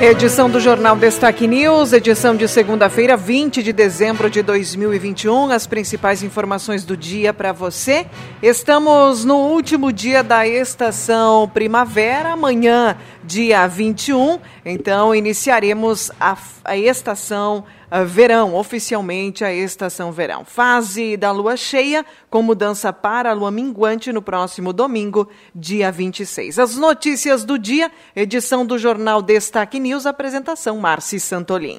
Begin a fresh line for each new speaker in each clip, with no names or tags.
Edição do Jornal Destaque News, edição de segunda-feira, 20 de dezembro de 2021. As principais informações do dia para você. Estamos no último dia da estação primavera, amanhã, dia 21. Então, iniciaremos a, a estação verão, oficialmente a estação verão. Fase da lua cheia, com mudança para a lua minguante no próximo domingo, dia 26. As notícias do dia, edição do Jornal Destaque News, apresentação Marci Santolin.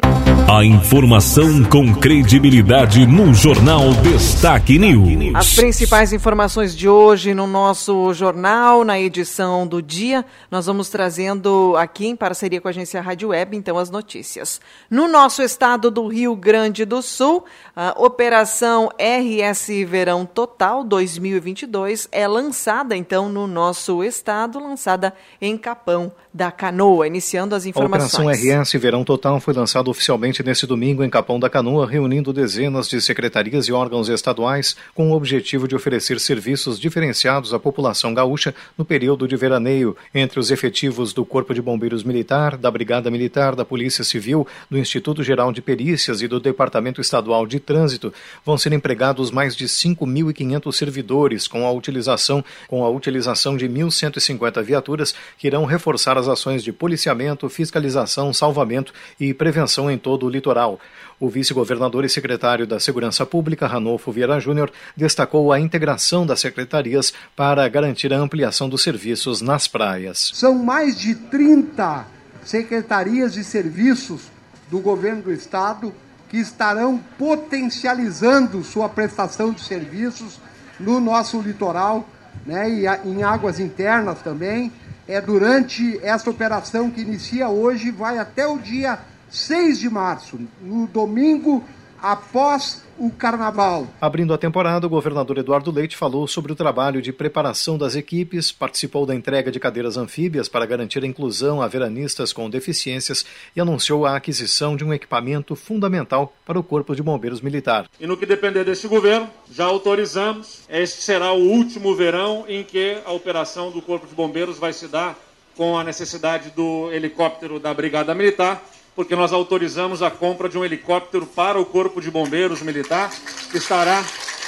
A informação com credibilidade no Jornal Destaque News.
As principais informações de hoje no nosso jornal, na edição do dia, nós vamos trazendo aqui em parceria com a agência Rádio Web, então, as notícias. No nosso estado do Rio Grande do Sul, a Operação RS Verão Total 2022 é lançada, então, no nosso estado, lançada em Capão da Canoa, iniciando as informações.
A Operação RS Verão Total foi lançada oficialmente neste domingo em Capão da Canoa, reunindo dezenas de secretarias e órgãos estaduais com o objetivo de oferecer serviços diferenciados à população gaúcha no período de veraneio, entre os efetivos do Corpo de Bombeiros Militar, da Brigada Militar, da Polícia Civil, do Instituto Geral de Perícias e do Departamento Estadual de Trânsito, vão ser empregados mais de 5.500 servidores com a utilização com a utilização de 1.150 viaturas que irão reforçar as ações de policiamento, fiscalização, salvamento e prevenção em todo o litoral. O vice-governador e secretário da Segurança Pública, Ranolfo Vieira Júnior, destacou a integração das secretarias para garantir a ampliação dos serviços nas praias.
São mais de 30 secretarias de serviços do governo do estado que estarão potencializando sua prestação de serviços no nosso litoral né, e em águas internas também é durante essa operação que inicia hoje, vai até o dia 6 de março, no domingo após o carnaval.
Abrindo a temporada, o governador Eduardo Leite falou sobre o trabalho de preparação das equipes, participou da entrega de cadeiras anfíbias para garantir a inclusão a veranistas com deficiências e anunciou a aquisição de um equipamento fundamental para o Corpo de Bombeiros Militar.
E no que depender deste governo, já autorizamos, este será o último verão em que a operação do Corpo de Bombeiros vai se dar com a necessidade do helicóptero da Brigada Militar porque nós autorizamos a compra de um helicóptero para o Corpo de Bombeiros Militar, que estará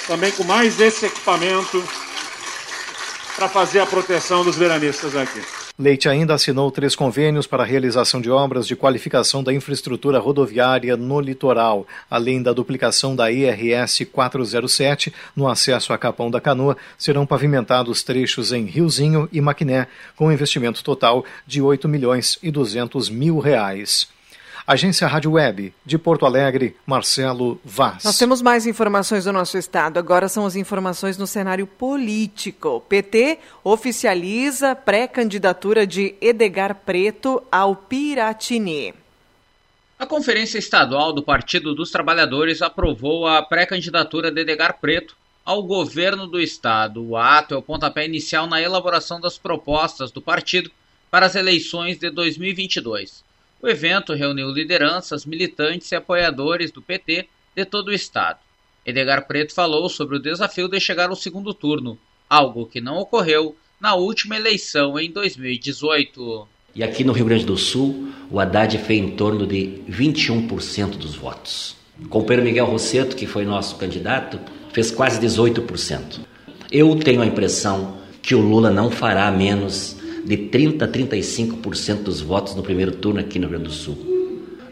também com mais esse equipamento para fazer a proteção dos veranistas aqui.
Leite ainda assinou três convênios para a realização de obras de qualificação da infraestrutura rodoviária no litoral, além da duplicação da IRS 407 no acesso a Capão da Canoa, serão pavimentados trechos em Riozinho e Maquiné, com investimento total de 8 milhões e 200 mil reais. Agência Rádio Web, de Porto Alegre, Marcelo Vaz.
Nós temos mais informações do nosso estado. Agora são as informações no cenário político. PT oficializa pré-candidatura de Edgar Preto ao Piratini.
A Conferência Estadual do Partido dos Trabalhadores aprovou a pré-candidatura de Edgar Preto ao governo do estado. O ato é o pontapé inicial na elaboração das propostas do partido para as eleições de 2022. O evento reuniu lideranças, militantes e apoiadores do PT de todo o estado. Edgar Preto falou sobre o desafio de chegar ao segundo turno, algo que não ocorreu na última eleição em 2018.
E aqui no Rio Grande do Sul, o Haddad fez em torno de 21% dos votos. O companheiro Miguel Rosseto, que foi nosso candidato, fez quase 18%. Eu tenho a impressão que o Lula não fará menos de 30% a 35% dos votos no primeiro turno aqui no Rio Grande do Sul.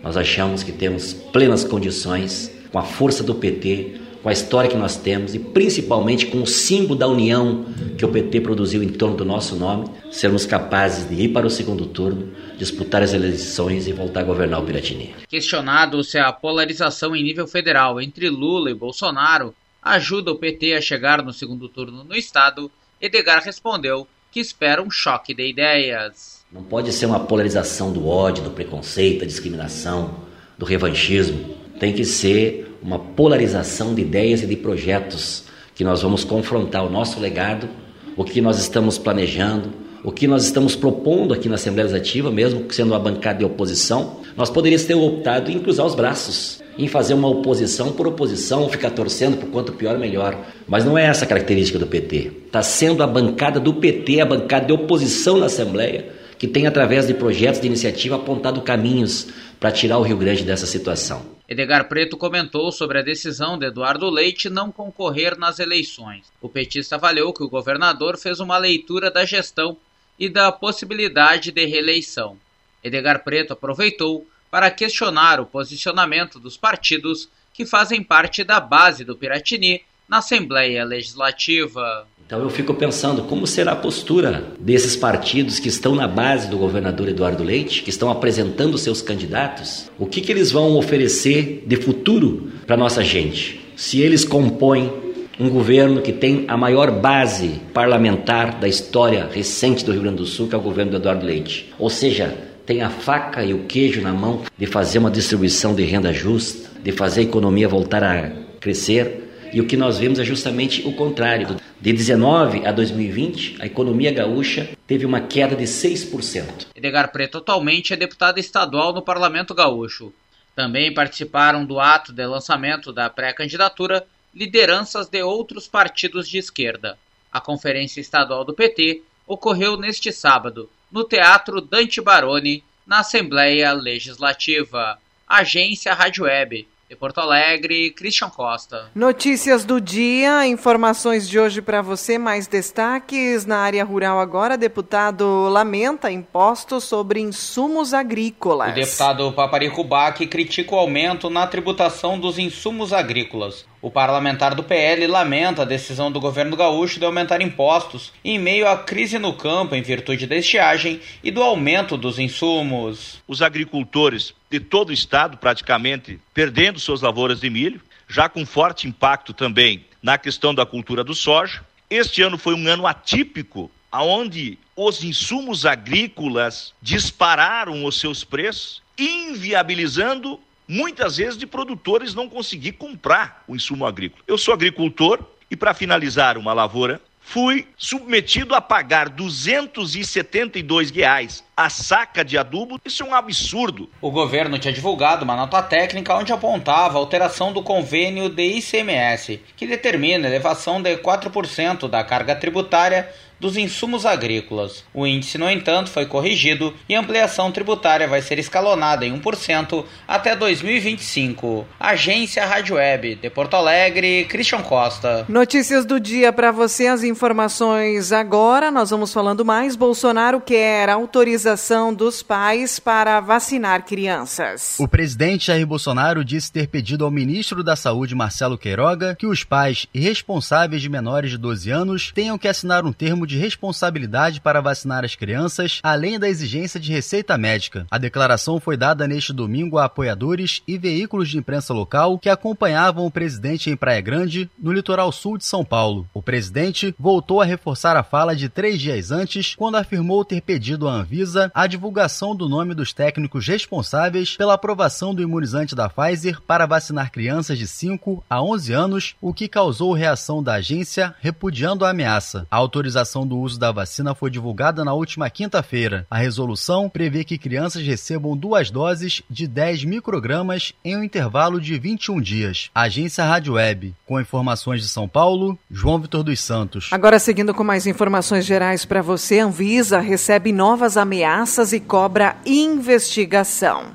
Nós achamos que temos plenas condições, com a força do PT, com a história que nós temos e principalmente com o símbolo da união que o PT produziu em torno do nosso nome, sermos capazes de ir para o segundo turno, disputar as eleições e voltar a governar o Piratini.
Questionado se a polarização em nível federal entre Lula e Bolsonaro ajuda o PT a chegar no segundo turno no estado, Edgar respondeu que espera um choque de ideias.
Não pode ser uma polarização do ódio, do preconceito, da discriminação, do revanchismo. Tem que ser uma polarização de ideias e de projetos que nós vamos confrontar o nosso legado, o que nós estamos planejando, o que nós estamos propondo aqui na Assembleia Legislativa, mesmo sendo uma bancada de oposição, nós poderíamos ter optado em cruzar os braços, em fazer uma oposição por oposição, ficar torcendo por quanto pior melhor. Mas não é essa a característica do PT. Está sendo a bancada do PT, a bancada de oposição na Assembleia, que tem, através de projetos de iniciativa, apontado caminhos para tirar o Rio Grande dessa situação.
Edgar Preto comentou sobre a decisão de Eduardo Leite não concorrer nas eleições. O petista avaliou que o governador fez uma leitura da gestão e da possibilidade de reeleição. Edgar Preto aproveitou para questionar o posicionamento dos partidos que fazem parte da base do Piratini na Assembleia Legislativa.
Então eu fico pensando como será a postura desses partidos que estão na base do governador Eduardo Leite, que estão apresentando seus candidatos, o que, que eles vão oferecer de futuro para nossa gente? Se eles compõem um governo que tem a maior base parlamentar da história recente do Rio Grande do Sul, que é o governo do Eduardo Leite. Ou seja, tem a faca e o queijo na mão de fazer uma distribuição de renda justa, de fazer a economia voltar a crescer. E o que nós vemos é justamente o contrário. De 19 a 2020, a economia gaúcha teve uma queda de 6%.
Edgar Preto atualmente é deputado estadual no Parlamento Gaúcho. Também participaram do ato de lançamento da pré-candidatura lideranças de outros partidos de esquerda. A Conferência Estadual do PT ocorreu neste sábado, no Teatro Dante Baroni, na Assembleia Legislativa. Agência Rádio Web. De Porto Alegre, Christian Costa.
Notícias do dia, informações de hoje para você, mais destaques na área rural agora. Deputado lamenta impostos sobre insumos agrícolas.
O deputado Paparico Bac critica o aumento na tributação dos insumos agrícolas. O parlamentar do PL lamenta a decisão do governo gaúcho de aumentar impostos em meio à crise no campo em virtude da estiagem e do aumento dos insumos.
Os agricultores de todo o estado, praticamente, perdendo suas lavouras de milho, já com forte impacto também na questão da cultura do soja. Este ano foi um ano atípico, aonde os insumos agrícolas dispararam os seus preços, inviabilizando muitas vezes de produtores não conseguir comprar o insumo agrícola. Eu sou agricultor e para finalizar uma lavoura, fui submetido a pagar 272 reais a saca de adubo. Isso é um absurdo.
O governo tinha divulgado uma nota técnica onde apontava a alteração do convênio de ICMS, que determina a elevação de 4% da carga tributária dos insumos agrícolas. O índice, no entanto, foi corrigido e a ampliação tributária vai ser escalonada em 1% até 2025. Agência Rádio Web, de Porto Alegre, Christian Costa.
Notícias do dia para você, as informações agora. Nós vamos falando mais. Bolsonaro quer autorização dos pais para vacinar crianças.
O presidente Jair Bolsonaro disse ter pedido ao ministro da Saúde, Marcelo Queiroga, que os pais e responsáveis de menores de 12 anos tenham que assinar um termo de responsabilidade para vacinar as crianças, além da exigência de receita médica. A declaração foi dada neste domingo a apoiadores e veículos de imprensa local que acompanhavam o presidente em Praia Grande, no litoral sul de São Paulo. O presidente voltou a reforçar a fala de três dias antes, quando afirmou ter pedido à Anvisa a divulgação do nome dos técnicos responsáveis pela aprovação do imunizante da Pfizer para vacinar crianças de 5 a 11 anos, o que causou reação da agência repudiando a ameaça. A autorização do uso da vacina foi divulgada na última quinta-feira. A resolução prevê que crianças recebam duas doses de 10 microgramas em um intervalo de 21 dias. Agência Rádio Web, com informações de São Paulo, João Vitor dos Santos.
Agora, seguindo com mais informações gerais para você, Anvisa recebe novas ameaças e cobra investigação.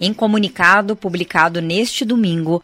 Em comunicado publicado neste domingo,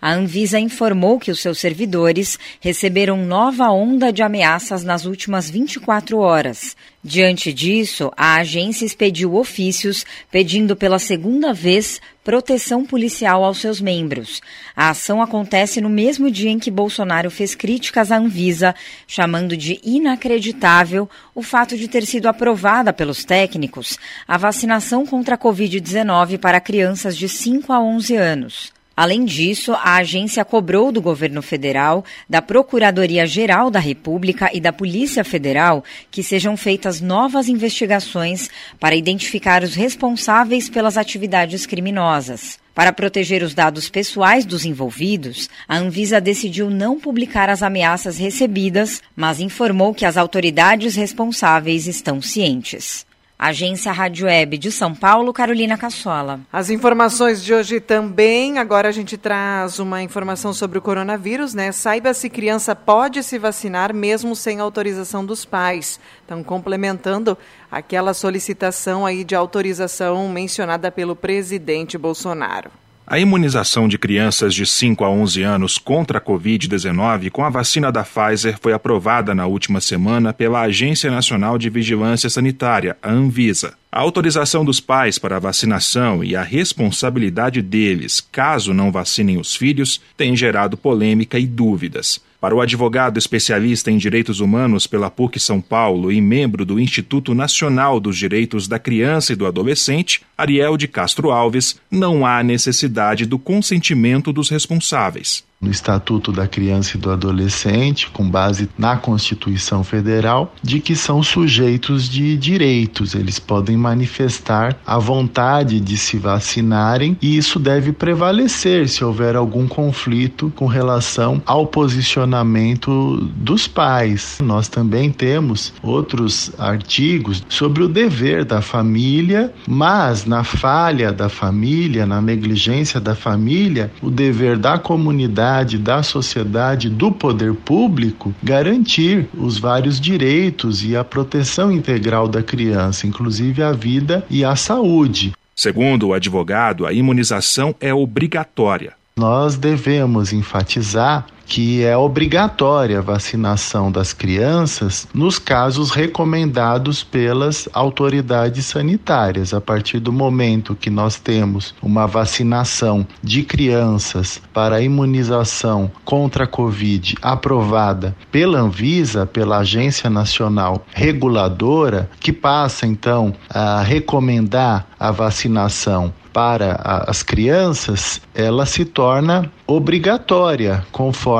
a Anvisa informou que os seus servidores receberam nova onda de ameaças nas últimas 24 horas. Diante disso, a agência expediu ofícios pedindo pela segunda vez proteção policial aos seus membros. A ação acontece no mesmo dia em que Bolsonaro fez críticas à Anvisa, chamando de inacreditável o fato de ter sido aprovada pelos técnicos a vacinação contra a Covid-19 para crianças de 5 a 11 anos. Além disso, a agência cobrou do governo federal, da Procuradoria-Geral da República e da Polícia Federal que sejam feitas novas investigações para identificar os responsáveis pelas atividades criminosas. Para proteger os dados pessoais dos envolvidos, a Anvisa decidiu não publicar as ameaças recebidas, mas informou que as autoridades responsáveis estão cientes. Agência Rádio Web de São Paulo, Carolina Cassola.
As informações de hoje também. Agora a gente traz uma informação sobre o coronavírus, né? Saiba se criança pode se vacinar mesmo sem autorização dos pais. Estão complementando aquela solicitação aí de autorização mencionada pelo presidente Bolsonaro.
A imunização de crianças de 5 a 11 anos contra a Covid-19 com a vacina da Pfizer foi aprovada na última semana pela Agência Nacional de Vigilância Sanitária, a Anvisa. A autorização dos pais para a vacinação e a responsabilidade deles, caso não vacinem os filhos, tem gerado polêmica e dúvidas. Para o advogado especialista em direitos humanos pela PUC São Paulo e membro do Instituto Nacional dos Direitos da Criança e do Adolescente, Ariel de Castro Alves, não há necessidade do consentimento dos responsáveis
no Estatuto da Criança e do Adolescente, com base na Constituição Federal, de que são sujeitos de direitos. Eles podem manifestar a vontade de se vacinarem e isso deve prevalecer se houver algum conflito com relação ao posicionamento dos pais. Nós também temos outros artigos sobre o dever da família, mas na falha da família, na negligência da família, o dever da comunidade sociedade, da sociedade, do poder público, garantir os vários direitos e a proteção integral da criança, inclusive a vida e a saúde.
Segundo o advogado, a imunização é obrigatória.
Nós devemos enfatizar que é obrigatória a vacinação das crianças nos casos recomendados pelas autoridades sanitárias. A partir do momento que nós temos uma vacinação de crianças para imunização contra a Covid aprovada pela Anvisa, pela Agência Nacional Reguladora, que passa então a recomendar a vacinação para as crianças, ela se torna obrigatória, conforme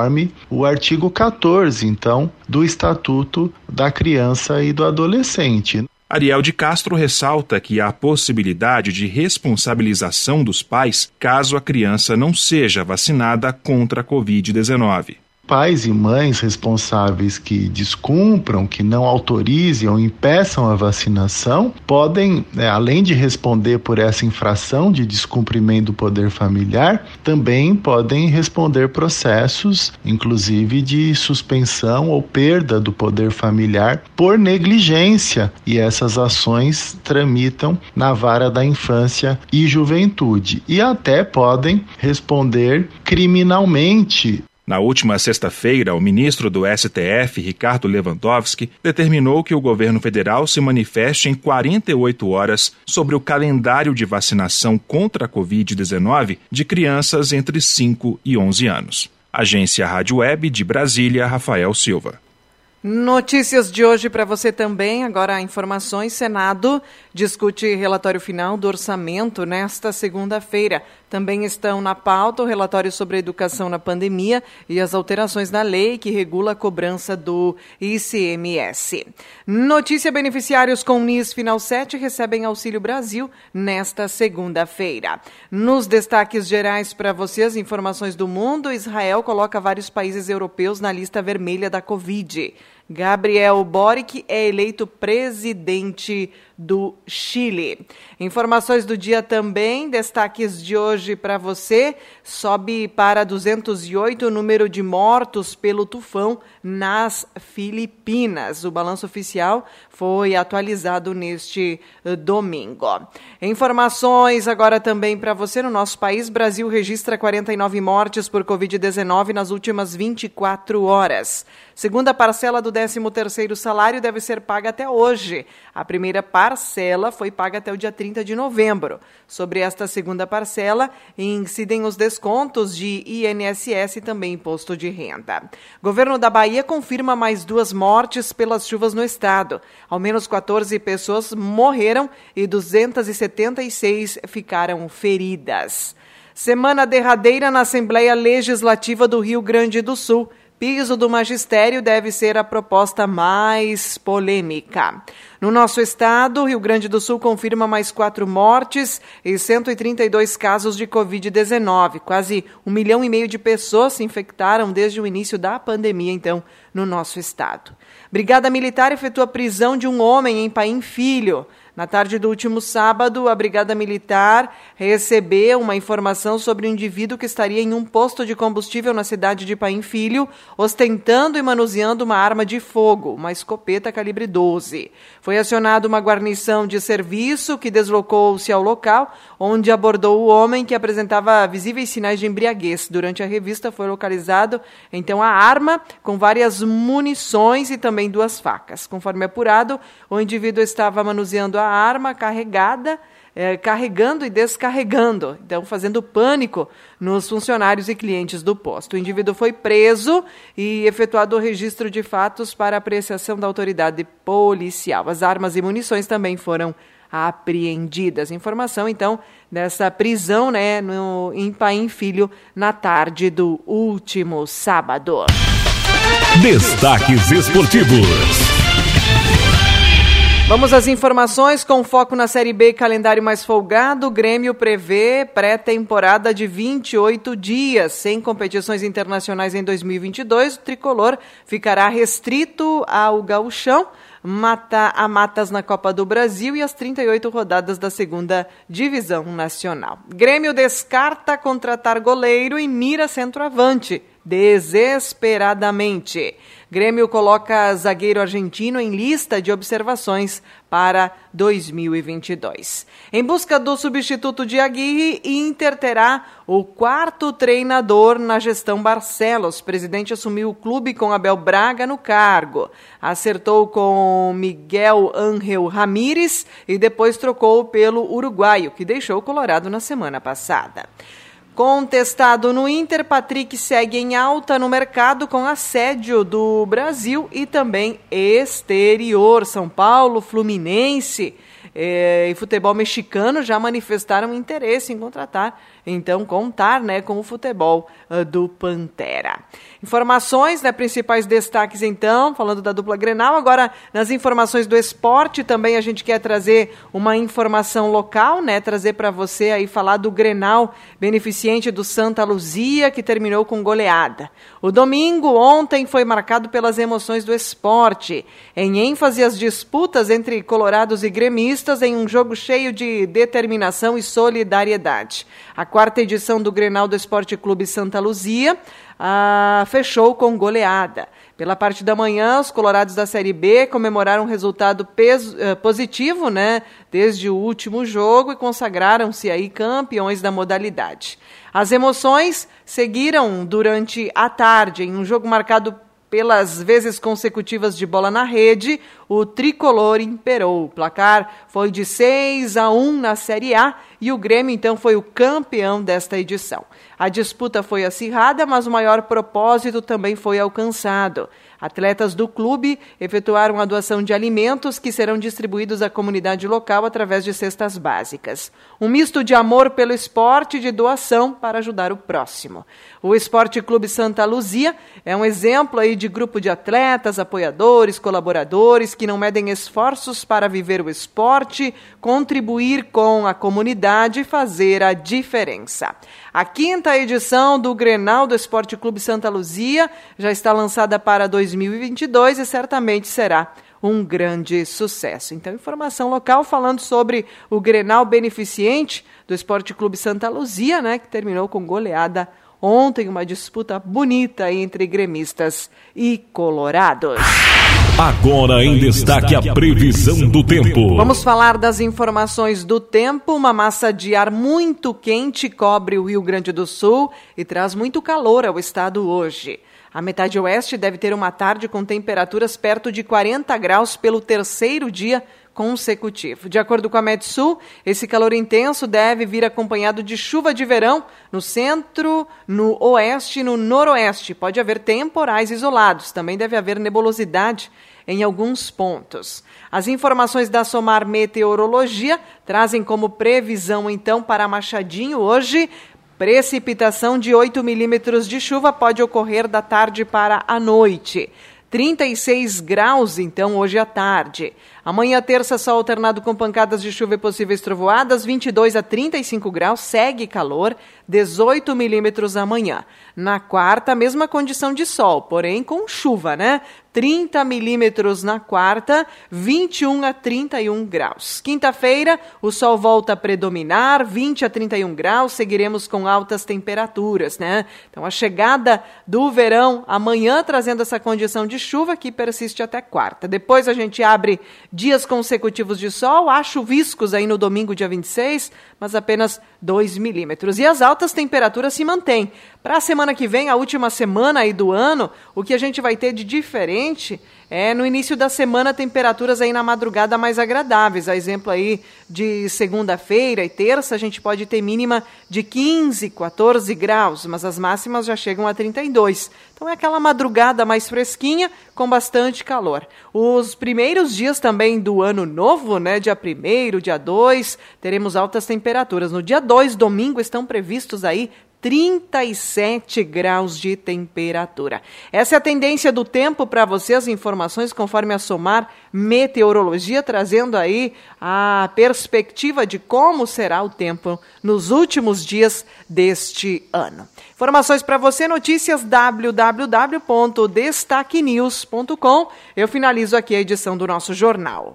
o artigo 14, então, do Estatuto da Criança e do Adolescente.
Ariel de Castro ressalta que há possibilidade de responsabilização dos pais caso a criança não seja vacinada contra a Covid-19
pais e mães responsáveis que descumpram, que não autorizem ou impeçam a vacinação, podem, né, além de responder por essa infração de descumprimento do poder familiar, também podem responder processos, inclusive de suspensão ou perda do poder familiar por negligência. E essas ações tramitam na vara da infância e juventude e até podem responder criminalmente
na última sexta-feira, o ministro do STF, Ricardo Lewandowski, determinou que o governo federal se manifeste em 48 horas sobre o calendário de vacinação contra a Covid-19 de crianças entre 5 e 11 anos. Agência Rádio Web de Brasília, Rafael Silva.
Notícias de hoje para você também. Agora, informações: Senado discute relatório final do orçamento nesta segunda-feira. Também estão na pauta o relatório sobre a educação na pandemia e as alterações na lei que regula a cobrança do ICMS. Notícia: beneficiários com NIS Final 7 recebem Auxílio Brasil nesta segunda-feira. Nos destaques gerais para vocês, informações do mundo: Israel coloca vários países europeus na lista vermelha da Covid. Gabriel Boric é eleito presidente do Chile. Informações do dia também, destaques de hoje para você. Sobe para 208 o número de mortos pelo tufão nas Filipinas. O balanço oficial foi atualizado neste eh, domingo. Informações agora também para você no nosso país. Brasil registra 49 mortes por Covid-19 nas últimas 24 horas. Segunda parcela do 13º salário deve ser paga até hoje. A primeira parcela foi paga até o dia 30 de novembro. Sobre esta segunda parcela, incidem os descontos de INSS e também imposto de renda. Governo da Bahia confirma mais duas mortes pelas chuvas no estado. Ao menos 14 pessoas morreram e 276 ficaram feridas. Semana derradeira na Assembleia Legislativa do Rio Grande do Sul. Piso do magistério deve ser a proposta mais polêmica. No nosso estado, Rio Grande do Sul confirma mais quatro mortes e 132 casos de Covid-19. Quase um milhão e meio de pessoas se infectaram desde o início da pandemia, então, no nosso estado. Brigada Militar efetua prisão de um homem em Paim Filho. Na tarde do último sábado, a Brigada Militar recebeu uma informação sobre um indivíduo que estaria em um posto de combustível na cidade de Paim Filho, ostentando e manuseando uma arma de fogo, uma escopeta calibre 12. Foi acionada uma guarnição de serviço que deslocou-se ao local, onde abordou o homem que apresentava visíveis sinais de embriaguez. Durante a revista foi localizado então a arma com várias munições e também duas facas. Conforme apurado, o indivíduo estava manuseando a arma carregada, é, carregando e descarregando, então fazendo pânico nos funcionários e clientes do posto. O indivíduo foi preso e efetuado o registro de fatos para apreciação da autoridade policial. As armas e munições também foram apreendidas. Informação, então, dessa prisão né, no, em Paim Filho na tarde do último sábado.
Destaques esportivos.
Vamos às informações com foco na Série B, calendário mais folgado. O Grêmio prevê pré-temporada de 28 dias, sem competições internacionais em 2022. O tricolor ficará restrito ao gauchão, mata, a matas na Copa do Brasil e as 38 rodadas da segunda divisão nacional. Grêmio descarta contratar goleiro e mira centroavante desesperadamente. Grêmio coloca zagueiro argentino em lista de observações para 2022. Em busca do substituto de Aguirre, Inter terá o quarto treinador na gestão Barcelos. O presidente assumiu o clube com Abel Braga no cargo. Acertou com Miguel Ángel Ramírez e depois trocou pelo uruguaio, que deixou o Colorado na semana passada. Contestado no Inter, Patrick segue em alta no mercado com assédio do Brasil e também exterior. São Paulo, Fluminense eh, e futebol mexicano já manifestaram interesse em contratar então contar né, com o futebol uh, do Pantera. Informações, né, principais destaques então, falando da dupla Grenal. Agora, nas informações do esporte, também a gente quer trazer uma informação local, né, trazer para você aí falar do Grenal beneficente do Santa Luzia, que terminou com goleada. O domingo ontem foi marcado pelas emoções do esporte, em ênfase às disputas entre colorados e gremistas em um jogo cheio de determinação e solidariedade. A quarta edição do Grenal do Esporte Clube Santa Luzia ah, fechou com goleada. Pela parte da manhã, os colorados da Série B comemoraram um resultado peso, eh, positivo, né, desde o último jogo e consagraram-se aí campeões da modalidade. As emoções seguiram durante a tarde em um jogo marcado pelas vezes consecutivas de bola na rede, o tricolor imperou. O placar foi de 6 a 1 na Série A e o Grêmio então foi o campeão desta edição. A disputa foi acirrada, mas o maior propósito também foi alcançado. Atletas do clube efetuaram a doação de alimentos que serão distribuídos à comunidade local através de cestas básicas. Um misto de amor pelo esporte e de doação para ajudar o próximo. O Esporte Clube Santa Luzia é um exemplo aí de grupo de atletas, apoiadores, colaboradores que não medem esforços para viver o esporte, contribuir com a comunidade e fazer a diferença. A quinta edição do Grenal do Esporte Clube Santa Luzia já está lançada para 2022 e certamente será um grande sucesso. Então, informação local falando sobre o Grenal beneficente do Esporte Clube Santa Luzia, né, que terminou com goleada ontem, uma disputa bonita entre gremistas e colorados.
Agora em destaque a previsão do tempo.
Vamos falar das informações do tempo. Uma massa de ar muito quente cobre o Rio Grande do Sul e traz muito calor ao estado hoje. A metade oeste deve ter uma tarde com temperaturas perto de 40 graus pelo terceiro dia consecutivo. De acordo com a Metsul, esse calor intenso deve vir acompanhado de chuva de verão no centro, no oeste e no noroeste. Pode haver temporais isolados. Também deve haver nebulosidade em alguns pontos. As informações da Somar Meteorologia trazem como previsão, então, para Machadinho hoje Precipitação de 8 milímetros de chuva pode ocorrer da tarde para a noite. 36 graus, então, hoje à tarde. Amanhã, terça, sol alternado com pancadas de chuva e possíveis trovoadas, 22 a 35 graus, segue calor, 18 milímetros amanhã. Na quarta, mesma condição de sol, porém com chuva, né? 30 milímetros na quarta, 21 a 31 graus. Quinta-feira, o sol volta a predominar, 20 a 31 graus, seguiremos com altas temperaturas, né? Então, a chegada do verão amanhã trazendo essa condição de chuva que persiste até quarta. Depois a gente abre dias consecutivos de sol, há chuviscos aí no domingo, dia 26, mas apenas 2 milímetros. E as altas temperaturas se mantêm. Para a semana que vem, a última semana aí do ano, o que a gente vai ter de diferente é no início da semana temperaturas aí na madrugada mais agradáveis. A exemplo aí de segunda-feira e terça, a gente pode ter mínima de 15, 14 graus, mas as máximas já chegam a 32. Então é aquela madrugada mais fresquinha com bastante calor. Os primeiros dias também do ano novo, né, dia 1 dia 2, teremos altas temperaturas. No dia 2, domingo, estão previstos aí 37 graus de temperatura. Essa é a tendência do tempo para você, as informações conforme a Somar Meteorologia, trazendo aí a perspectiva de como será o tempo nos últimos dias deste ano. Informações para você, notícias www.destaquenews.com. Eu finalizo aqui a edição do nosso jornal.